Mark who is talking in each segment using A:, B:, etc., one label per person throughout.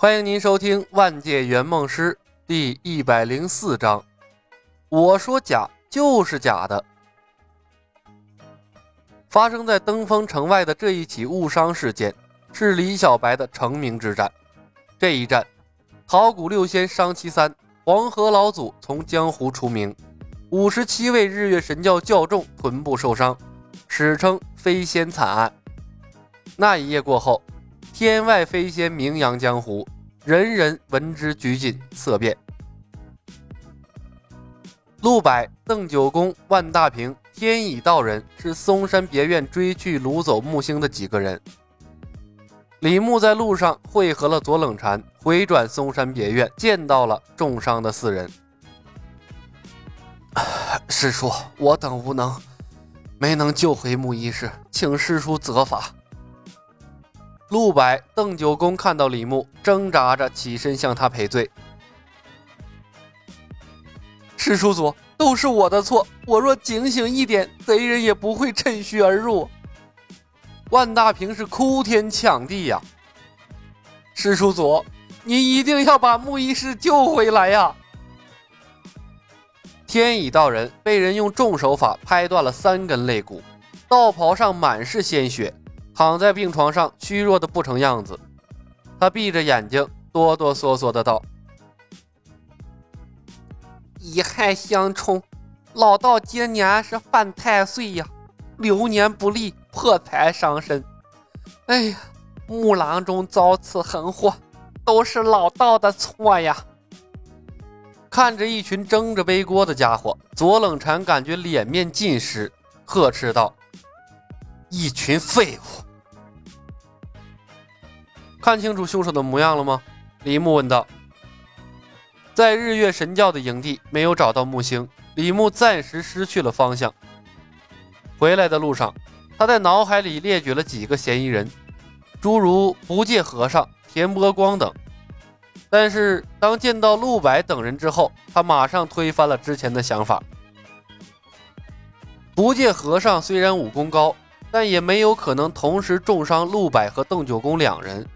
A: 欢迎您收听《万界圆梦师》第一百零四章。我说假就是假的。发生在登封城外的这一起误伤事件，是李小白的成名之战。这一战，桃谷六仙伤其三，黄河老祖从江湖除名，五十七位日月神教教众臀部受伤，史称飞仙惨案。那一夜过后。天外飞仙名扬江湖，人人闻之拘谨色变。陆柏、邓九公、万大平、天乙道人是嵩山别院追去掳走木星的几个人。李牧在路上汇合了左冷禅，回转嵩山别院，见到了重伤的四人。师叔，我等无能，没能救回木医师，请师叔责罚。陆柏、邓九公看到李牧，挣扎着起身向他赔罪。师叔祖，都是我的错，我若警醒一点，贼人也不会趁虚而入。万大平是哭天抢地呀！师叔祖，你一定要把木医师救回来呀！天乙道人被人用重手法拍断了三根肋骨，道袍上满是鲜血。躺在病床上，虚弱的不成样子。他闭着眼睛，哆哆嗦嗦的道：“
B: 乙亥相冲，老道今年是犯太岁呀，流年不利，破财伤身。哎呀，木郎中遭此横祸，都是老道的错呀！”
A: 看着一群争着背锅的家伙，左冷禅感觉脸面尽失，呵斥道：“一群废物！”看清楚凶手的模样了吗？李牧问道。在日月神教的营地没有找到木星，李牧暂时失去了方向。回来的路上，他在脑海里列举了几个嫌疑人，诸如不戒和尚、田波光等。但是当见到陆柏等人之后，他马上推翻了之前的想法。不戒和尚虽然武功高，但也没有可能同时重伤陆柏和邓九公两人。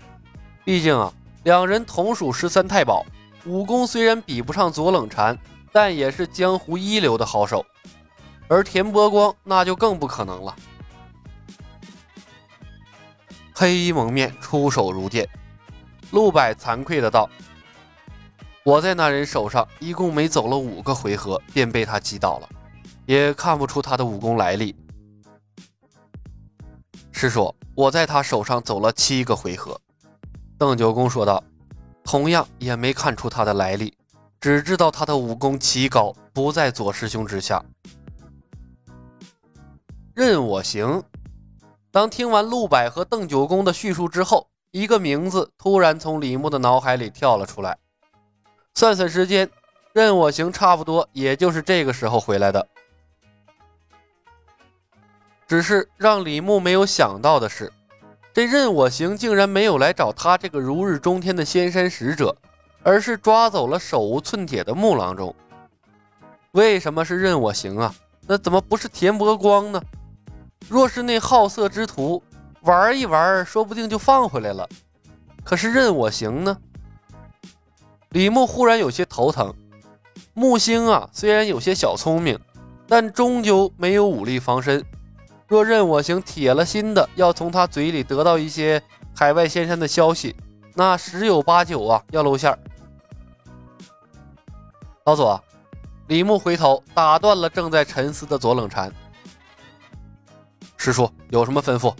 A: 毕竟啊，两人同属十三太保，武功虽然比不上左冷禅，但也是江湖一流的好手。而田伯光那就更不可能了。黑衣蒙面，出手如电。陆柏惭愧的道：“我在那人手上一共没走了五个回合，便被他击倒了，也看不出他的武功来历。师叔，我在他手上走了七个回合。”邓九公说道：“同样也没看出他的来历，只知道他的武功奇高，不在左师兄之下。”任我行。当听完陆柏和邓九公的叙述之后，一个名字突然从李牧的脑海里跳了出来。算算时间，任我行差不多也就是这个时候回来的。只是让李牧没有想到的是。这任我行竟然没有来找他这个如日中天的仙山使者，而是抓走了手无寸铁的木郎中。为什么是任我行啊？那怎么不是田伯光呢？若是那好色之徒玩一玩，说不定就放回来了。可是任我行呢？李牧忽然有些头疼。木星啊，虽然有些小聪明，但终究没有武力防身。若任我行铁了心的要从他嘴里得到一些海外仙山的消息，那十有八九啊要露馅儿。老左，李牧回头打断了正在沉思的左冷禅。师叔有什么吩咐？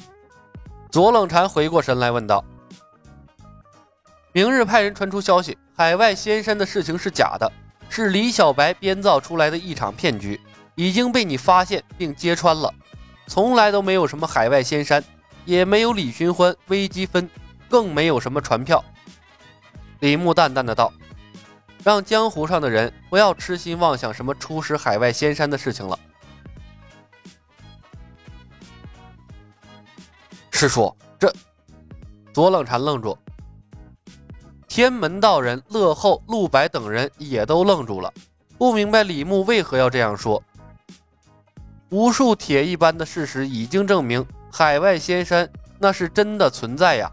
A: 左冷禅回过神来问道。明日派人传出消息，海外仙山的事情是假的，是李小白编造出来的一场骗局，已经被你发现并揭穿了。从来都没有什么海外仙山，也没有李寻欢微积分，更没有什么传票。李牧淡淡的道：“让江湖上的人不要痴心妄想什么出使海外仙山的事情了。”师叔，这左冷禅愣住，天门道人乐后、陆白等人也都愣住了，不明白李牧为何要这样说。无数铁一般的事实已经证明，海外仙山那是真的存在呀。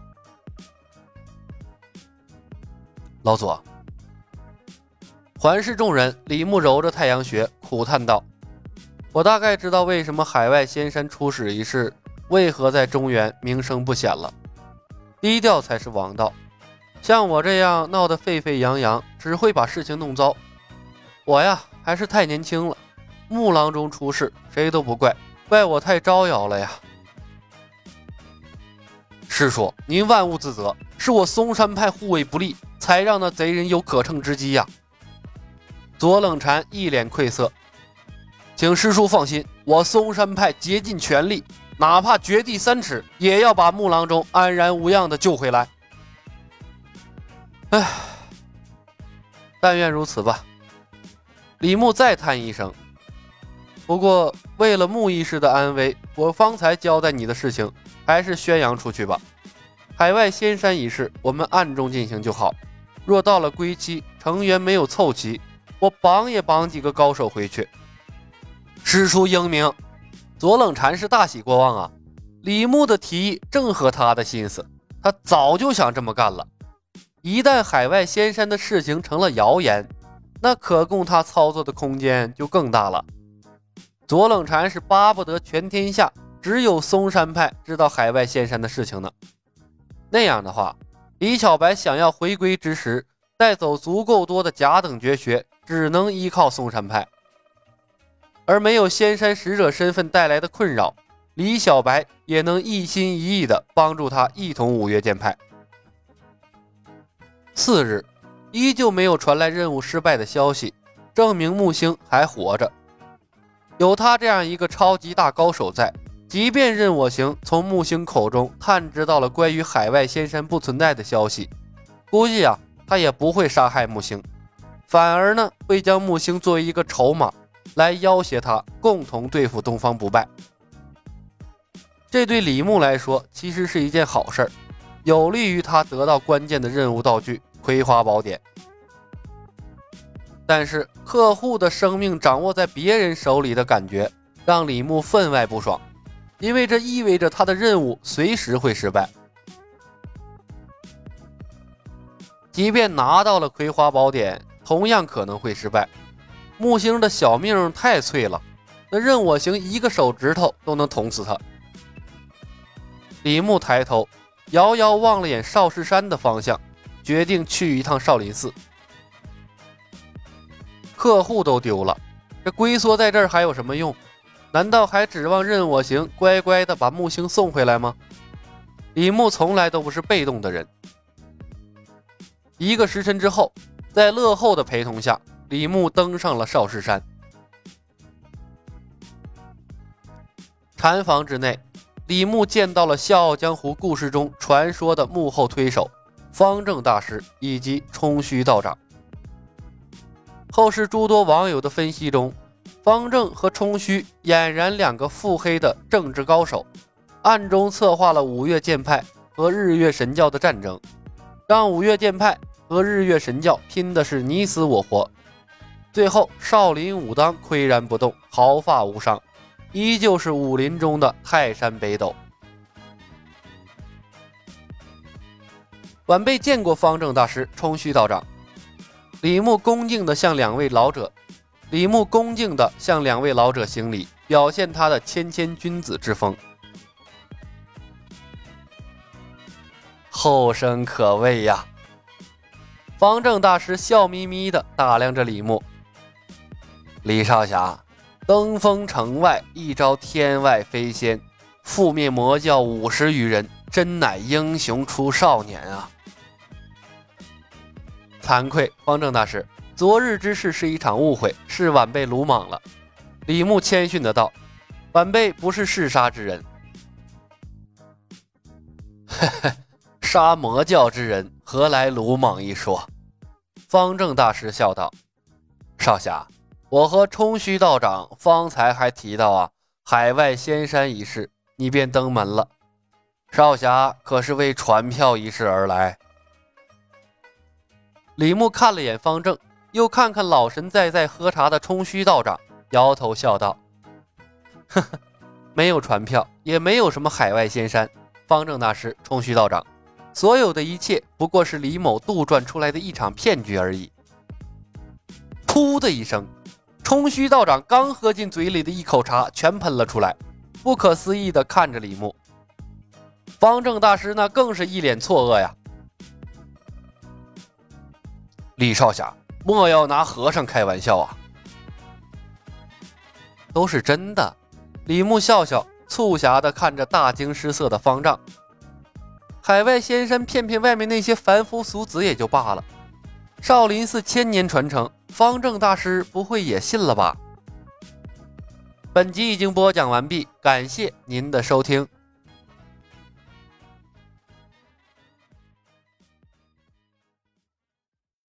A: 老左。环视众人，李牧揉着太阳穴，苦叹道：“我大概知道为什么海外仙山出使一事，为何在中原名声不显了。低调才是王道。像我这样闹得沸沸扬扬，只会把事情弄糟。我呀，还是太年轻了。木郎中出事，谁都不怪，怪我太招摇了呀。”师叔，您万勿自责，是我嵩山派护卫不力，才让那贼人有可乘之机呀。左冷禅一脸愧色，请师叔放心，我嵩山派竭尽全力，哪怕掘地三尺，也要把木郎中安然无恙的救回来。唉，但愿如此吧。李牧再叹一声。不过，为了穆医师的安危，我方才交代你的事情。还是宣扬出去吧。海外仙山一事，我们暗中进行就好。若到了归期，成员没有凑齐，我绑也绑几个高手回去。师叔英明，左冷禅师大喜过望啊！李牧的提议正合他的心思，他早就想这么干了。一旦海外仙山的事情成了谣言，那可供他操作的空间就更大了。左冷禅是巴不得全天下。只有嵩山派知道海外仙山的事情呢。那样的话，李小白想要回归之时，带走足够多的甲等绝学，只能依靠嵩山派。而没有仙山使者身份带来的困扰，李小白也能一心一意的帮助他一统五岳剑派。次日，依旧没有传来任务失败的消息，证明木星还活着。有他这样一个超级大高手在。即便任我行从木星口中探知到了关于海外仙山不存在的消息，估计啊，他也不会杀害木星，反而呢，会将木星作为一个筹码来要挟他，共同对付东方不败。这对李牧来说其实是一件好事儿，有利于他得到关键的任务道具葵花宝典。但是客户的生命掌握在别人手里的感觉，让李牧分外不爽。因为这意味着他的任务随时会失败。即便拿到了葵花宝典，同样可能会失败。木星的小命太脆了，那任我行一个手指头都能捅死他。李牧抬头，遥遥望了眼少室山的方向，决定去一趟少林寺。客户都丢了，这龟缩在这儿还有什么用？难道还指望任我行乖乖的把木星送回来吗？李牧从来都不是被动的人。一个时辰之后，在乐后的陪同下，李牧登上了少室山。禅房之内，李牧见到了《笑傲江湖》故事中传说的幕后推手方正大师以及冲虚道长。后世诸多网友的分析中。方正和冲虚俨然两个腹黑的政治高手，暗中策划了五岳剑派和日月神教的战争，让五岳剑派和日月神教拼的是你死我活。最后，少林武当岿然不动，毫发无伤，依旧是武林中的泰山北斗。晚辈见过方正大师、冲虚道长。李牧恭敬地向两位老者。李牧恭敬地向两位老者行礼，表现他的谦谦君子之风。后生可畏呀！方正大师笑眯眯地打量着李牧。李少侠，登封城外一招天外飞仙，覆灭魔教五十余人，真乃英雄出少年啊！惭愧，方正大师。昨日之事是一场误会，是晚辈鲁莽了。李牧谦逊的道：“晚辈不是嗜杀之人。”嘿嘿，杀魔教之人，何来鲁莽一说？方正大师笑道：“少侠，我和冲虚道长方才还提到啊，海外仙山一事，你便登门了。少侠可是为传票一事而来？”李牧看了眼方正。又看看老神在在喝茶的冲虚道长，摇头笑道：“呵呵，没有传票，也没有什么海外仙山。方正大师，冲虚道长，所有的一切不过是李某杜撰出来的一场骗局而已。噗的一声，冲虚道长刚喝进嘴里的一口茶全喷了出来，不可思议地看着李牧。方正大师那更是一脸错愕呀！李少侠，莫要拿和尚开玩笑啊！都是真的。李牧笑笑，促狭地看着大惊失色的方丈。海外仙山骗骗外面那些凡夫俗子也就罢了，少林寺千年传承。方正大师不会也信了吧？本集已经播讲完毕，感谢您的收听。